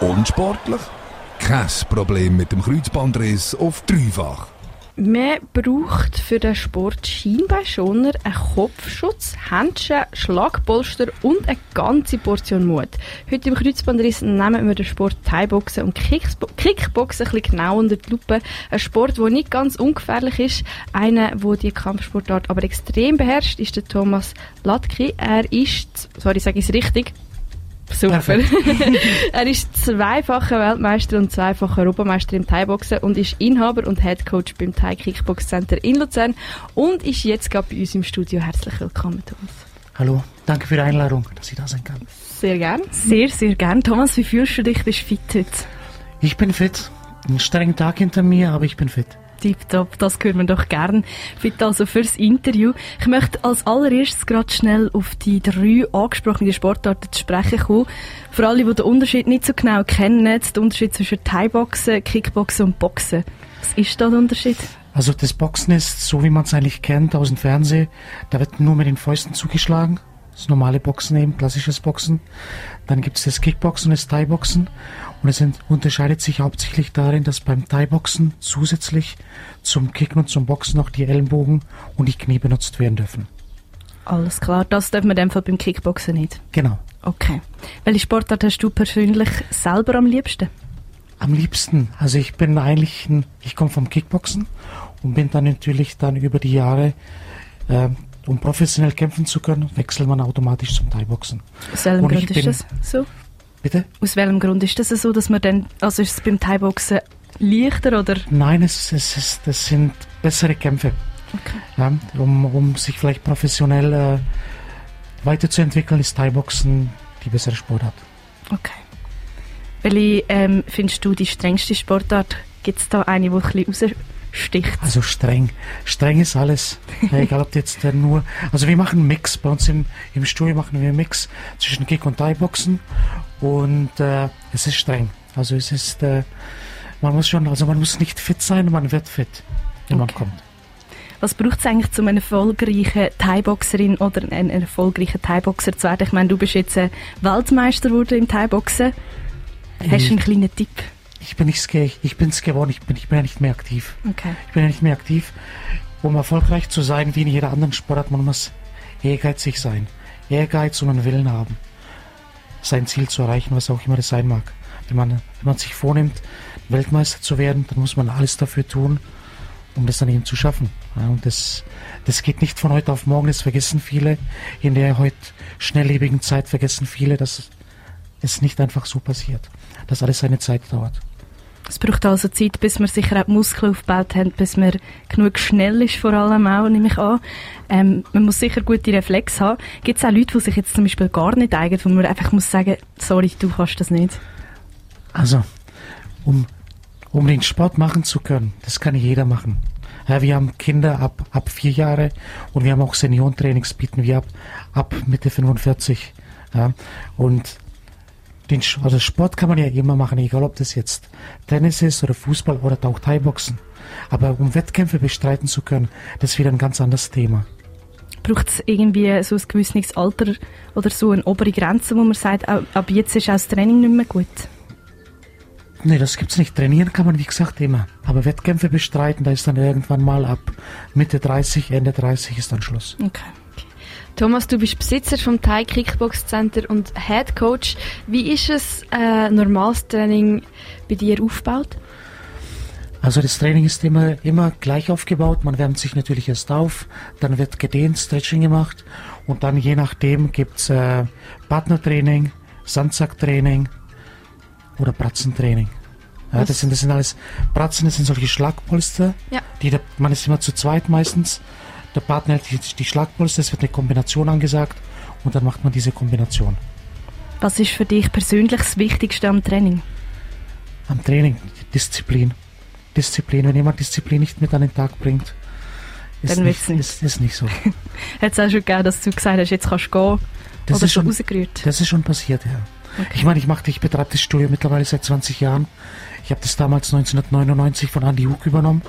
Unsportlich? Kein Problem mit dem Kreuzbandriss auf dreifach. Man braucht für den Sport Schienbeinschoner einen Kopfschutz, Handschuhe, Schlagpolster und eine ganze Portion Mut. Heute im Kreuzbandriss nehmen wir den Sport Thai-Boxen und Kickboxen ein bisschen genau unter die Lupe. Ein Sport, der nicht ganz ungefährlich ist. Einer, der die Kampfsportart aber extrem beherrscht, ist der Thomas Latki. Er ist, sorry, sage ich es richtig, Super. er ist zweifacher Weltmeister und zweifacher Europameister im Thai-Boxen und ist Inhaber und Head Coach beim Thai Kickbox Center in Luzern und ist jetzt gerade bei uns im Studio. Herzlich willkommen, Thomas. Hallo, danke für die Einladung, dass ich da sein kann. Sehr gern. Sehr, sehr gern. Thomas, wie fühlst du dich? Bist du fit heute? Ich bin fit. Ein strenger Tag hinter mir, aber ich bin fit. Tipptopp, das hören wir doch gern. Bitte also fürs Interview. Ich möchte als allererstes gerade schnell auf die drei angesprochenen Sportarten zu sprechen kommen. Für alle, die den Unterschied nicht so genau kennen, der Unterschied zwischen Thai-Boxen, Kickboxen und Boxen. Was ist da der Unterschied? Also das Boxen ist, so wie man es eigentlich kennt aus dem Fernsehen, da wird nur mit den Fäusten zugeschlagen. Das normale Boxen eben, klassisches Boxen. Dann gibt es das Kickboxen und das Thai-Boxen. Und es unterscheidet sich hauptsächlich darin, dass beim Thai-Boxen zusätzlich zum Kicken und zum Boxen noch die Ellenbogen und die Knie benutzt werden dürfen. Alles klar, das dürfen wir Fall beim Kickboxen nicht? Genau. Okay. Welche Sportart hast du persönlich selber am liebsten? Am liebsten, also ich bin eigentlich, ein, ich komme vom Kickboxen und bin dann natürlich dann über die Jahre äh, um professionell kämpfen zu können, wechselt man automatisch zum Thai-Boxen. Aus welchem und Grund ist das so? Bitte? Aus welchem Grund ist das so, dass man dann, also ist es beim Thai-Boxen leichter oder? Nein, es, es, es, das sind bessere Kämpfe. Okay. Ja, um, um sich vielleicht professionell äh, weiterzuentwickeln, ist Thai-Boxen die bessere Sportart. Okay. Welche ähm, findest du die strengste Sportart? Gibt es da eine, die ein bisschen sticht. Also streng. Streng ist alles. Egal ob jetzt nur. Also wir machen einen Mix. Bei uns im, im Studio machen wir einen Mix zwischen Kick und Thai-Boxen. Und äh, es ist streng. Also es ist, äh, man muss schon, also man muss nicht fit sein, man wird fit, wenn okay. man kommt. Was braucht es eigentlich, um eine erfolgreiche Thai-Boxerin oder einen erfolgreichen Thai-Boxer zu werden? Ich meine, du bist jetzt Weltmeister geworden im Thai-Boxen. Hast du einen kleinen Tipp? ich bin nicht ich bin es geworden, ich bin, ich bin ja nicht mehr aktiv. Okay. Ich bin ja nicht mehr aktiv. Um erfolgreich zu sein, wie in jeder anderen Sportart, man muss ehrgeizig sein. Ehrgeiz und einen Willen haben, sein Ziel zu erreichen, was auch immer das sein mag. Wenn man, wenn man sich vornimmt, Weltmeister zu werden, dann muss man alles dafür tun, um das dann eben zu schaffen. Und das, das geht nicht von heute auf morgen, das vergessen viele. In der heute schnelllebigen Zeit vergessen viele, dass es nicht einfach so passiert, dass alles seine Zeit dauert. Es braucht also Zeit, bis man sicher auch die Muskeln aufgebaut hat, bis man genug schnell ist, vor allem auch, nehme ich an. Ähm, man muss sicher gute Reflexe haben. Gibt es auch Leute, die sich jetzt zum Beispiel gar nicht eignen, wo man einfach muss sagen, sorry, du kannst das nicht? Also, um, um den Sport machen zu können, das kann jeder machen. Ja, wir haben Kinder ab, ab vier Jahre und wir haben auch Seniorentrainings bieten wir ab, ab Mitte 45. Ja, und den, also Sport kann man ja immer machen, egal ob das jetzt Tennis ist oder Fußball oder auch Thai-Boxen. Aber um Wettkämpfe bestreiten zu können, das ist wieder ein ganz anderes Thema. Braucht es irgendwie so ein gewisses Alter oder so eine obere Grenze, wo man sagt, ab jetzt ist auch das Training nicht mehr gut? Nee, das gibt's nicht. Trainieren kann man, wie gesagt, immer. Aber Wettkämpfe bestreiten, da ist dann irgendwann mal ab Mitte 30, Ende 30 ist dann Schluss. Okay. Thomas, du bist Besitzer vom Thai Kickbox Center und Head Coach. Wie ist es äh, normales Training bei dir aufgebaut? Also das Training ist immer, immer gleich aufgebaut. Man wärmt sich natürlich erst auf, dann wird gedehnt, Stretching gemacht und dann je nachdem gibt's äh, Partnertraining, Sandsacktraining oder Bratzentraining. Ja, das, sind, das sind alles Bratzen, das sind solche Schlagpolster. Ja. Die, man ist immer zu zweit meistens der Partner hält die, die Schlagpolster, es wird eine Kombination angesagt und dann macht man diese Kombination. Was ist für dich persönlich das Wichtigste am Training? Am Training Disziplin. Disziplin. Wenn jemand Disziplin nicht mit an den Tag bringt, ist dann nicht, nicht. Ist, ist nicht so. Hat es auch schon gegeben, dass du gesagt hast, jetzt kannst du gehen? Das oder ist schon rausgerührt? Das ist schon passiert, ja. Okay. Ich meine, ich mache, ich betreibe das Studio mittlerweile seit 20 Jahren. Ich habe das damals 1999 von Andy Hug übernommen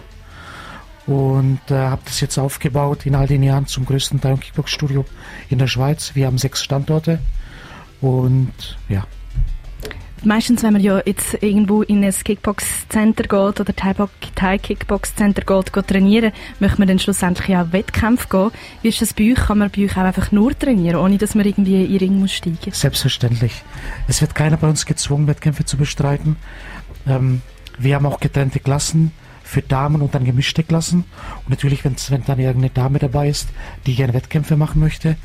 und äh, habe das jetzt aufgebaut in all den Jahren zum größten Teil Kickbox Studio in der Schweiz. Wir haben sechs Standorte und ja. meistens, wenn man ja jetzt irgendwo in ein Kickbox-Center geht oder Thai-Kickbox-Center geht, geht trainieren, möchte man dann schlussendlich auch Wettkämpfe gehen. Wie ist das bei euch? Kann man bei euch auch einfach nur trainieren, ohne dass man irgendwie in den Ring muss steigen? Selbstverständlich. Es wird keiner bei uns gezwungen, Wettkämpfe zu bestreiten. Ähm, wir haben auch getrennte Klassen für Damen und dann gemischte Klassen. Und natürlich, wenn dann irgendeine Dame dabei ist, die gerne Wettkämpfe machen möchte,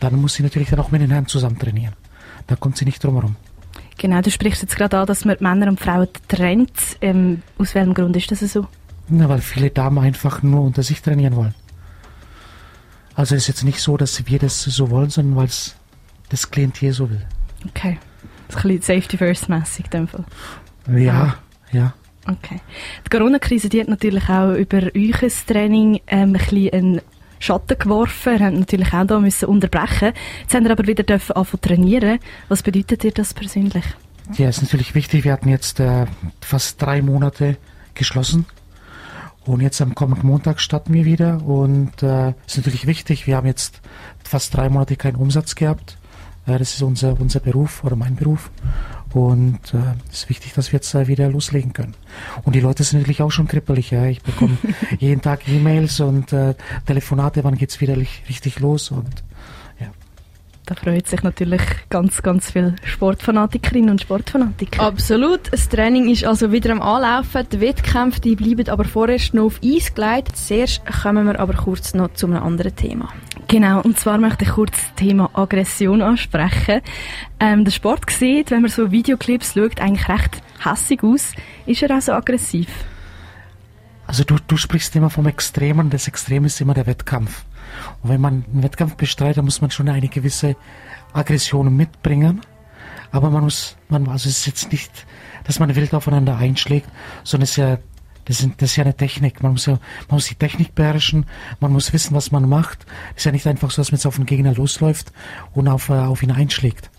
dann muss sie natürlich dann auch mit den Herren zusammen trainieren. Da kommt sie nicht drum herum. Genau, du sprichst jetzt gerade an, dass man Männer und Frauen trennt. Ähm, aus welchem Grund ist das so? Na, weil viele Damen einfach nur unter sich trainieren wollen. Also es ist jetzt nicht so, dass wir das so wollen, sondern weil es das Klientel so will. Okay. Das ist ein bisschen Safety First mäßig in dem Fall. Ja, ja. Okay. Die Corona-Krise hat natürlich auch über euch Training ähm, ein bisschen einen Schatten geworfen. Wir haben natürlich auch da müssen unterbrechen. Jetzt haben wir aber wieder dürfen anfangen trainieren. Was bedeutet dir das persönlich? Ja, ist natürlich wichtig. Wir hatten jetzt äh, fast drei Monate geschlossen. Und jetzt am kommenden Montag starten wir wieder. Und äh, ist natürlich wichtig. Wir haben jetzt fast drei Monate keinen Umsatz gehabt. Äh, das ist unser, unser Beruf oder mein Beruf. Und äh, es ist wichtig, dass wir jetzt äh, wieder loslegen können. Und die Leute sind natürlich auch schon kribbelig. Ja. Ich bekomme jeden Tag E-Mails und äh, Telefonate, wann geht's wieder richtig los und. Da freut sich natürlich ganz, ganz viele Sportfanatikerinnen und Sportfanatiker. Absolut. Das Training ist also wieder am Anlaufen. Die Wettkämpfe die bleiben aber vorerst noch auf Eis gelegt. Zuerst kommen wir aber kurz noch zu einem anderen Thema. Genau, und zwar möchte ich kurz das Thema Aggression ansprechen. Ähm, der Sport sieht, wenn man so Videoclips schaut, eigentlich recht hässig aus. Ist er auch so aggressiv? Also du, du sprichst immer vom Extremen. Das Extrem ist immer der Wettkampf. Und wenn man einen Wettkampf bestreitet, muss man schon eine gewisse Aggression mitbringen. Aber man muss, man, also es ist jetzt nicht, dass man wild aufeinander einschlägt, sondern es ist ja das, sind, das ist ja eine Technik. Man muss ja, man muss die Technik beherrschen, man muss wissen, was man macht. Es ist ja nicht einfach so, dass man jetzt auf den Gegner losläuft und auf, äh, auf ihn einschlägt.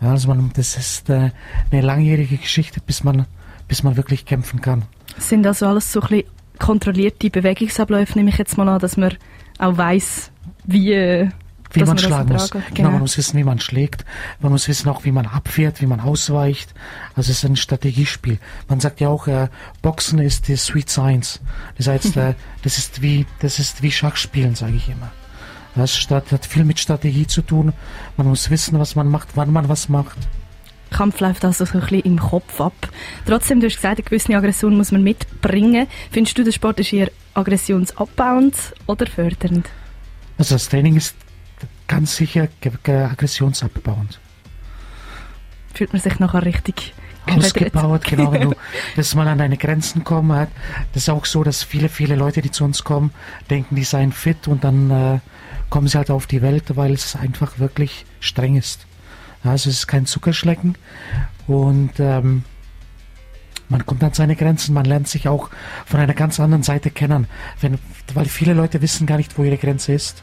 Ja, also man, das ist äh, eine langjährige Geschichte, bis man, bis man wirklich kämpfen kann. Sind also alles so ein bisschen kontrollierte Bewegungsabläufe, nehme ich jetzt mal an, dass man auch weiß, wie, äh, wie man, man schlagen muss. Genau. genau. man muss wissen, wie man schlägt. Man muss wissen auch, wie man abfährt, wie man ausweicht. Also es ist ein Strategiespiel. Man sagt ja auch, äh, Boxen ist die Sweet Science. Das heißt, äh, das ist wie das ist wie Schachspielen, sage ich immer. Das hat viel mit Strategie zu tun. Man muss wissen, was man macht, wann man was macht. Kampf läuft also so ein bisschen im Kopf ab. Trotzdem, du hast gesagt, eine gewisse Aggression muss man mitbringen. Findest du, der Sport ist eher aggressionsabbauend oder fördernd? Also das Training ist ganz sicher aggressionsabbauend. Fühlt man sich nachher richtig ausgebaut, genau, wenn du, dass man an deine Grenzen kommt. Das ist auch so, dass viele, viele Leute, die zu uns kommen, denken, die seien fit und dann äh, kommen sie halt auf die Welt, weil es einfach wirklich streng ist. Also es ist kein Zuckerschlecken. Und ähm, man kommt an seine Grenzen, man lernt sich auch von einer ganz anderen Seite kennen, wenn, weil viele Leute wissen gar nicht, wo ihre Grenze ist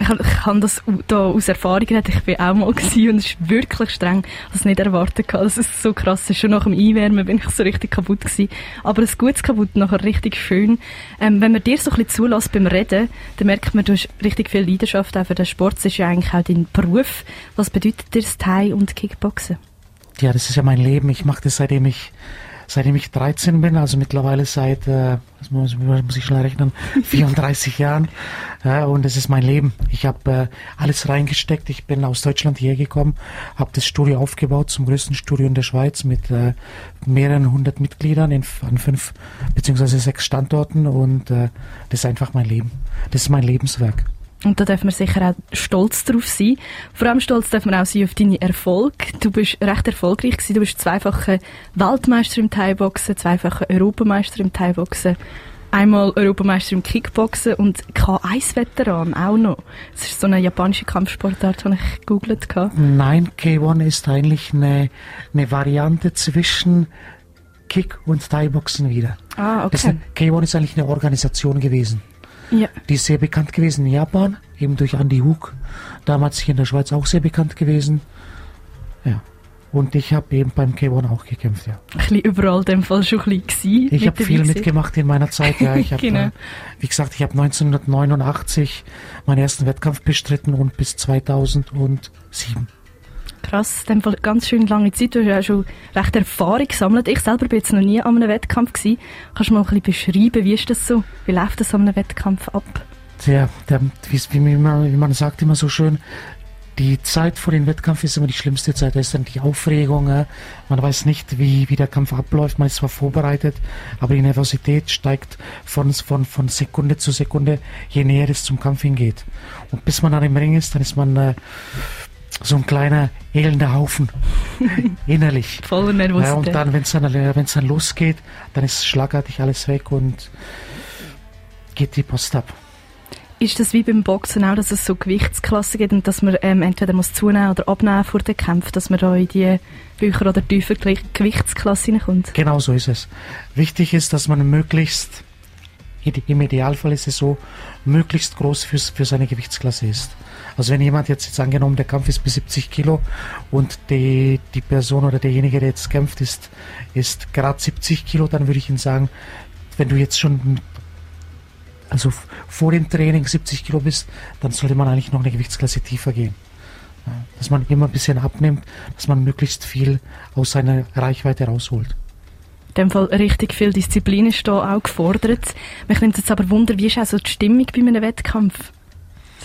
ich, ich kann das da aus Erfahrung reden. Ich bin auch mal gewesen und es ist wirklich streng. Ich es nicht erwartet gehabt, dass es so krass ist. Schon nach dem Einwärmen bin ich so richtig kaputt gewesen. Aber ein gutes kaputt, nachher richtig schön. Ähm, wenn man dir so ein bisschen zulässt beim Reden, dann merkt man, du hast richtig viel Leidenschaft auch für den Sport. Das ist ja eigentlich auch dein Beruf. Was bedeutet dir das Thai und Kickboxen? Ja, das ist ja mein Leben. Ich mache das seitdem ich seitdem ich 13 bin, also mittlerweile seit, äh, muss, muss ich schnell rechnen, 34 Jahren. Ja, und es ist mein Leben. Ich habe äh, alles reingesteckt. Ich bin aus Deutschland hierher gekommen, habe das Studio aufgebaut zum größten Studio in der Schweiz mit äh, mehreren hundert Mitgliedern in, an fünf beziehungsweise sechs Standorten und äh, das ist einfach mein Leben. Das ist mein Lebenswerk. Und da darf man sicher auch stolz drauf sein. Vor allem stolz darf man auch sein auf deine Erfolge. Du bist recht erfolgreich gewesen. Du bist zweifacher Weltmeister im Thai-Boxen, zweifacher Europameister im Thai-Boxen, einmal Europameister im Kickboxen und K1-Veteran auch noch. Das ist so eine japanische Kampfsportart, die ich gegoogelt habe. Nein, K1 ist eigentlich eine, eine Variante zwischen Kick und Thai-Boxen wieder. Ah, okay. Eine, K1 ist eigentlich eine Organisation gewesen. Ja. Die ist sehr bekannt gewesen in Japan, eben durch Andy Hook. Damals hier in der Schweiz auch sehr bekannt gewesen. Ja. Und ich habe eben beim K1 auch gekämpft, ja. Ein bisschen überall in dem Fall schon ein bisschen Ich habe viel mitgemacht in meiner Zeit, ja. Ich hab, genau. äh, wie gesagt, ich habe 1989 meinen ersten Wettkampf bestritten und bis 2007. Krass, in dem Fall ganz schön lange Zeit. Du hast ja schon recht Erfahrung gesammelt. Ich selber bin jetzt noch nie an einem Wettkampf gewesen. Kannst du mal ein bisschen beschreiben, wie ist das so? Wie läuft das an einem Wettkampf ab? Ja, der, wie, man, wie man sagt immer so schön, die Zeit vor dem Wettkampf ist immer die schlimmste Zeit. Da ist dann die Aufregung. Äh, man weiß nicht, wie, wie der Kampf abläuft. Man ist zwar vorbereitet, aber die Nervosität steigt von, von, von Sekunde zu Sekunde, je näher es zum Kampf hingeht. Und bis man dann im Ring ist, dann ist man äh, so ein kleiner elender Haufen innerlich. Voller Nervosität. Ja, und dann, wenn es dann, wenn's dann losgeht, dann ist schlagartig alles weg und geht die Post ab. Ist das wie beim Boxen auch, dass es so Gewichtsklassen gibt und dass man ähm, entweder muss zunehmen oder abnehmen vor den Kämpfen, dass man da in die Bücher oder tiefer Gewichtsklasse hineinkommt? Genau so ist es. Wichtig ist, dass man möglichst, im Idealfall ist es so, möglichst groß für, für seine Gewichtsklasse ist. Also wenn jemand jetzt, jetzt angenommen, der Kampf ist bis 70 Kilo und die, die Person oder derjenige, der jetzt kämpft, ist, ist gerade 70 Kilo, dann würde ich Ihnen sagen, wenn du jetzt schon also vor dem Training 70 Kilo bist, dann sollte man eigentlich noch eine Gewichtsklasse tiefer gehen. Dass man immer ein bisschen abnimmt, dass man möglichst viel aus seiner Reichweite rausholt. In dem Fall richtig viel Disziplin ist da auch gefordert. Mich nimmt jetzt aber Wunder, wie ist also die Stimmung bei einem Wettkampf?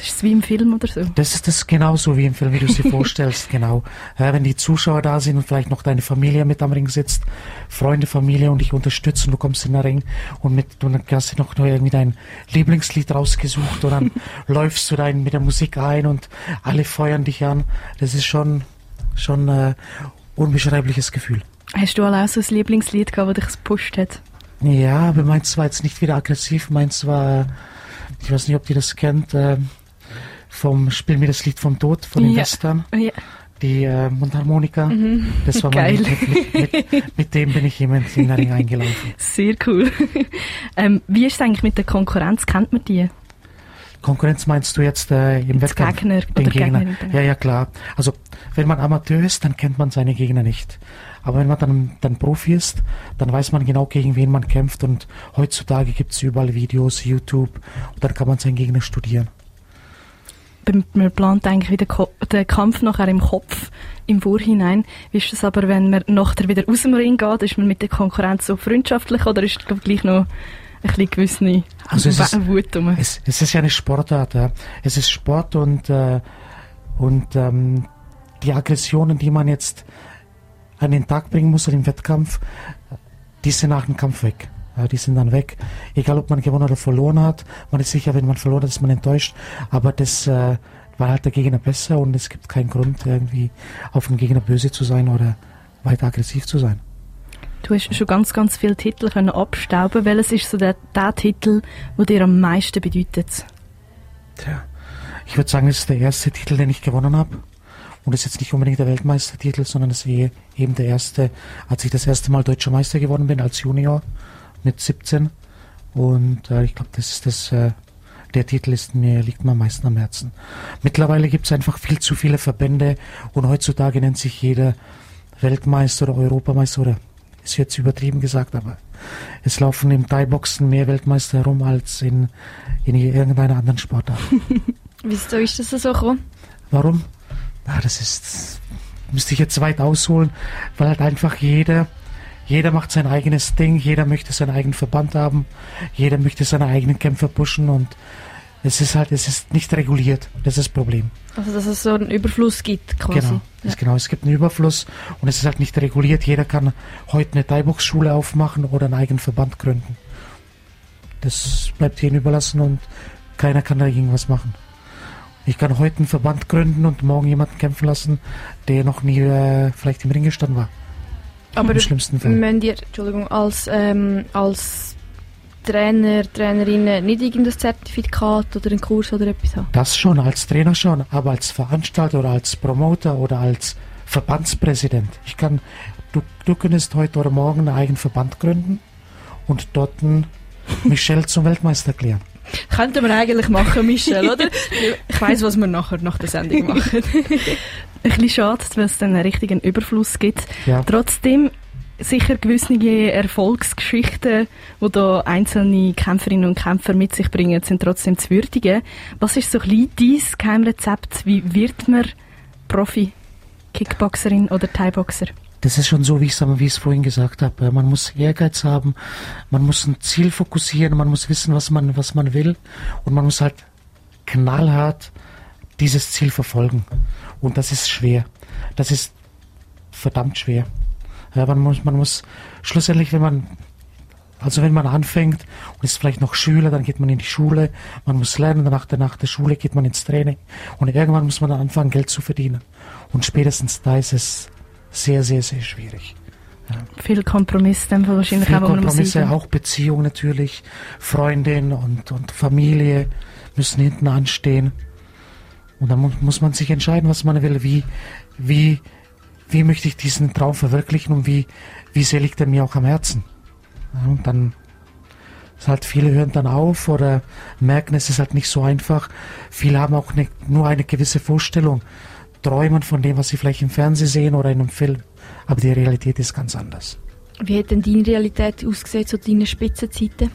Ist es wie im Film oder so? Das ist das genauso wie im Film, wie du es dir vorstellst, genau. Ja, wenn die Zuschauer da sind und vielleicht noch deine Familie mit am Ring sitzt, Freunde, Familie und dich unterstützen, du kommst in den Ring und mit, du hast dir noch irgendwie dein Lieblingslied rausgesucht und dann läufst du da mit der Musik ein und alle feuern dich an. Das ist schon, schon ein äh, unbeschreibliches Gefühl. Hast du auch so ein Lieblingslied gehabt, das dich gepusht hat? Ja, aber meins war jetzt nicht wieder aggressiv, meins war, ich weiß nicht, ob ihr das kennt, äh, vom Spiel mir das Lied vom Tod von den ja. Western. Ja. Die äh, Mundharmonika. Mhm. Das war Geil. Mein, mit, mit, mit, dem bin ich jemand in den Ring eingelaufen. Sehr cool. ähm, wie ist es eigentlich mit der Konkurrenz? Kennt man die? Konkurrenz meinst du jetzt äh, im Wettkampf? Gegner den Gegner. Gegner. Ja, ja, klar. Also wenn man Amateur ist, dann kennt man seine Gegner nicht. Aber wenn man dann, dann Profi ist, dann weiß man genau, gegen wen man kämpft. Und heutzutage gibt es überall Videos, YouTube, und dann kann man seinen Gegner studieren man plant eigentlich wieder den Kampf nachher im Kopf im Vorhinein. Wie ist das aber, wenn man nachher wieder aus dem Ring geht? Ist man mit der Konkurrenz so freundschaftlich oder ist es gleich noch ein bisschen gewisse also es ist, Wut um? Es, es, ist ja eine Sportart. Ja. Es ist Sport und, äh, und ähm, die Aggressionen, die man jetzt an den Tag bringen muss im Wettkampf, die sind nach dem Kampf weg. Ja, die sind dann weg. Egal, ob man gewonnen oder verloren hat. Man ist sicher, wenn man verloren hat, ist man enttäuscht. Aber das äh, war halt der Gegner besser und es gibt keinen Grund, irgendwie auf den Gegner böse zu sein oder weiter aggressiv zu sein. Du hast schon ganz, ganz viele Titel können abstauben. Welches ist so der, der Titel, der dir am meisten bedeutet? Tja, ich würde sagen, es ist der erste Titel, den ich gewonnen habe. Und es ist jetzt nicht unbedingt der Weltmeistertitel, sondern es ist eben der erste, als ich das erste Mal Deutscher Meister geworden bin als Junior mit 17. Und äh, ich glaube, das ist das, äh, der Titel ist mir, liegt mir am meisten am Herzen. Mittlerweile gibt es einfach viel zu viele Verbände und heutzutage nennt sich jeder Weltmeister oder Europameister oder ist jetzt übertrieben gesagt, aber es laufen im Thai-Boxen mehr Weltmeister herum als in, in irgendeiner anderen Sportart. Wieso ist das so gekommen? Warum? Ah, das ist, müsste ich jetzt weit ausholen, weil halt einfach jeder jeder macht sein eigenes Ding, jeder möchte seinen eigenen Verband haben, jeder möchte seine eigenen Kämpfer pushen und es ist halt, es ist nicht reguliert. Das ist das Problem. Also dass es so einen Überfluss gibt quasi. Genau, ja. genau. Es gibt einen Überfluss und es ist halt nicht reguliert. Jeder kann heute eine Thai-Box-Schule aufmachen oder einen eigenen Verband gründen. Das bleibt jedem überlassen und keiner kann da irgendwas machen. Ich kann heute einen Verband gründen und morgen jemanden kämpfen lassen, der noch nie äh, vielleicht im Ring gestanden war. Aber im schlimmsten Fall. Müssen ihr, Entschuldigung, als, ähm, als Trainer, Trainerinnen nicht irgendein Zertifikat oder einen Kurs oder etwas haben? Das schon, als Trainer schon, aber als Veranstalter oder als Promoter oder als Verbandspräsident. Ich kann, du, du könntest heute oder morgen einen eigenen Verband gründen und dort Michelle zum Weltmeister erklären. Könnten wir eigentlich machen, Michelle, oder? Ich weiß, was wir nachher nach der Sendung machen. ein bisschen schade, weil es dann einen richtigen Überfluss gibt. Ja. Trotzdem sicher gewisse Erfolgsgeschichten, die da einzelne Kämpferinnen und Kämpfer mit sich bringen, sind trotzdem zu würdigen. Was ist so ein bisschen dein Geheimrezept? Wie wird man Profi? Kickboxerin oder Thai-Boxer? Das ist schon so, wie ich es vorhin gesagt habe. Man muss Ehrgeiz haben, man muss ein Ziel fokussieren, man muss wissen, was man, was man will und man muss halt knallhart dieses Ziel verfolgen. Und das ist schwer. Das ist verdammt schwer. Ja, man muss, man muss schlussendlich, wenn man, also wenn man anfängt und ist vielleicht noch Schüler, dann geht man in die Schule, man muss lernen, danach nach der Schule geht man ins Training und irgendwann muss man dann anfangen, Geld zu verdienen. Und spätestens da ist es sehr, sehr, sehr schwierig. Ja. Viel Kompromiss, dann wahrscheinlich Viel auch, Kompromisse, auch Beziehung natürlich, Freundin und, und Familie müssen hinten anstehen. Und dann muss, muss man sich entscheiden, was man will, wie, wie, wie möchte ich diesen Traum verwirklichen und wie, wie sehr liegt er mir auch am Herzen. Ja, und dann ist halt viele hören dann auf oder merken, es ist halt nicht so einfach. Viele haben auch ne, nur eine gewisse Vorstellung, träumen von dem, was sie vielleicht im Fernsehen sehen oder in einem Film. Aber die Realität ist ganz anders. Wie hat denn deine Realität ausgesehen zu deinen Spitzenzeiten?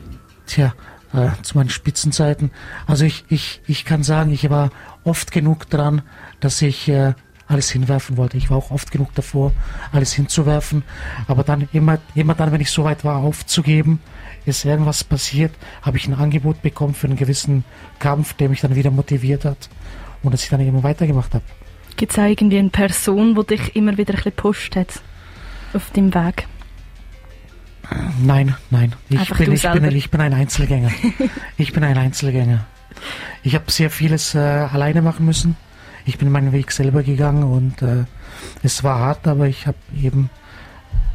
Tja, äh, zu meinen Spitzenzeiten. Also ich, ich, ich kann sagen, ich war oft genug dran, dass ich äh, alles hinwerfen wollte. Ich war auch oft genug davor, alles hinzuwerfen. Aber dann immer, immer dann, wenn ich so weit war, aufzugeben, ist irgendwas passiert, habe ich ein Angebot bekommen für einen gewissen Kampf, der mich dann wieder motiviert hat und dass ich dann immer weitergemacht habe. Gibt es irgendwie eine Person, die dich immer wieder ein bisschen pusht hat auf dem Weg? Nein, nein. Ich bin, ich, bin, ich bin ein Einzelgänger. ich bin ein Einzelgänger. Ich habe sehr vieles äh, alleine machen müssen. Ich bin meinen Weg selber gegangen und äh, es war hart, aber ich habe eben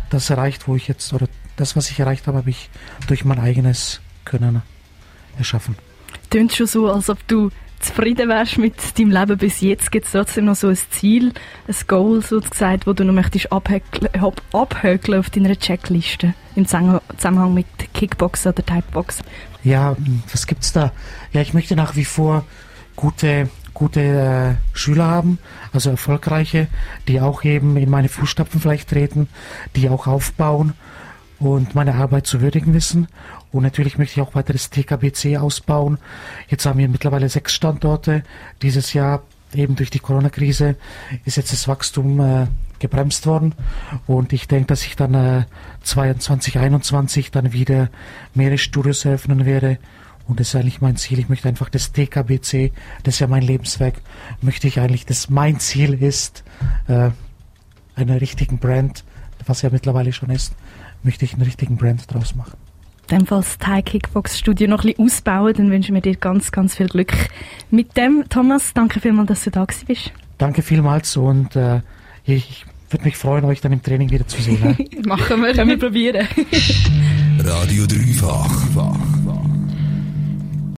das erreicht, wo ich jetzt, oder das, was ich erreicht habe, habe ich durch mein eigenes Können erschaffen. Tönt schon so, als ob du zufrieden wärst mit deinem Leben bis jetzt. Gibt es trotzdem noch so ein Ziel, ein Goal sozusagen, wo du noch möchtest abhökeln, abhökeln auf deiner Checkliste im Zusammenhang mit Kickboxen oder Typeboxen? Ja, was gibt's da? Ja, ich möchte nach wie vor gute gute äh, Schüler haben, also erfolgreiche, die auch eben in meine Fußstapfen vielleicht treten, die auch aufbauen und meine Arbeit zu würdigen wissen. Und natürlich möchte ich auch weiter das TKBC ausbauen. Jetzt haben wir mittlerweile sechs Standorte. Dieses Jahr eben durch die Corona-Krise ist jetzt das Wachstum äh, gebremst worden. Und ich denke, dass ich dann äh, 22, 21 dann wieder mehrere Studios eröffnen werde. Und das ist eigentlich mein Ziel. Ich möchte einfach das TKBC, das ist ja mein Lebenswerk, möchte ich eigentlich, dass mein Ziel ist, äh, einer richtigen Brand, was ja mittlerweile schon ist, möchte ich einen richtigen Brand draus machen. In dem Fall das Thai Kickbox Studio noch ein bisschen ausbauen, dann wünschen wir dir ganz, ganz viel Glück mit dem. Thomas, danke vielmals, dass du da bist. Danke vielmals und äh, ich würde mich freuen, euch dann im Training wieder zu sehen. Machen wir, können wir probieren. Radio Dreifach.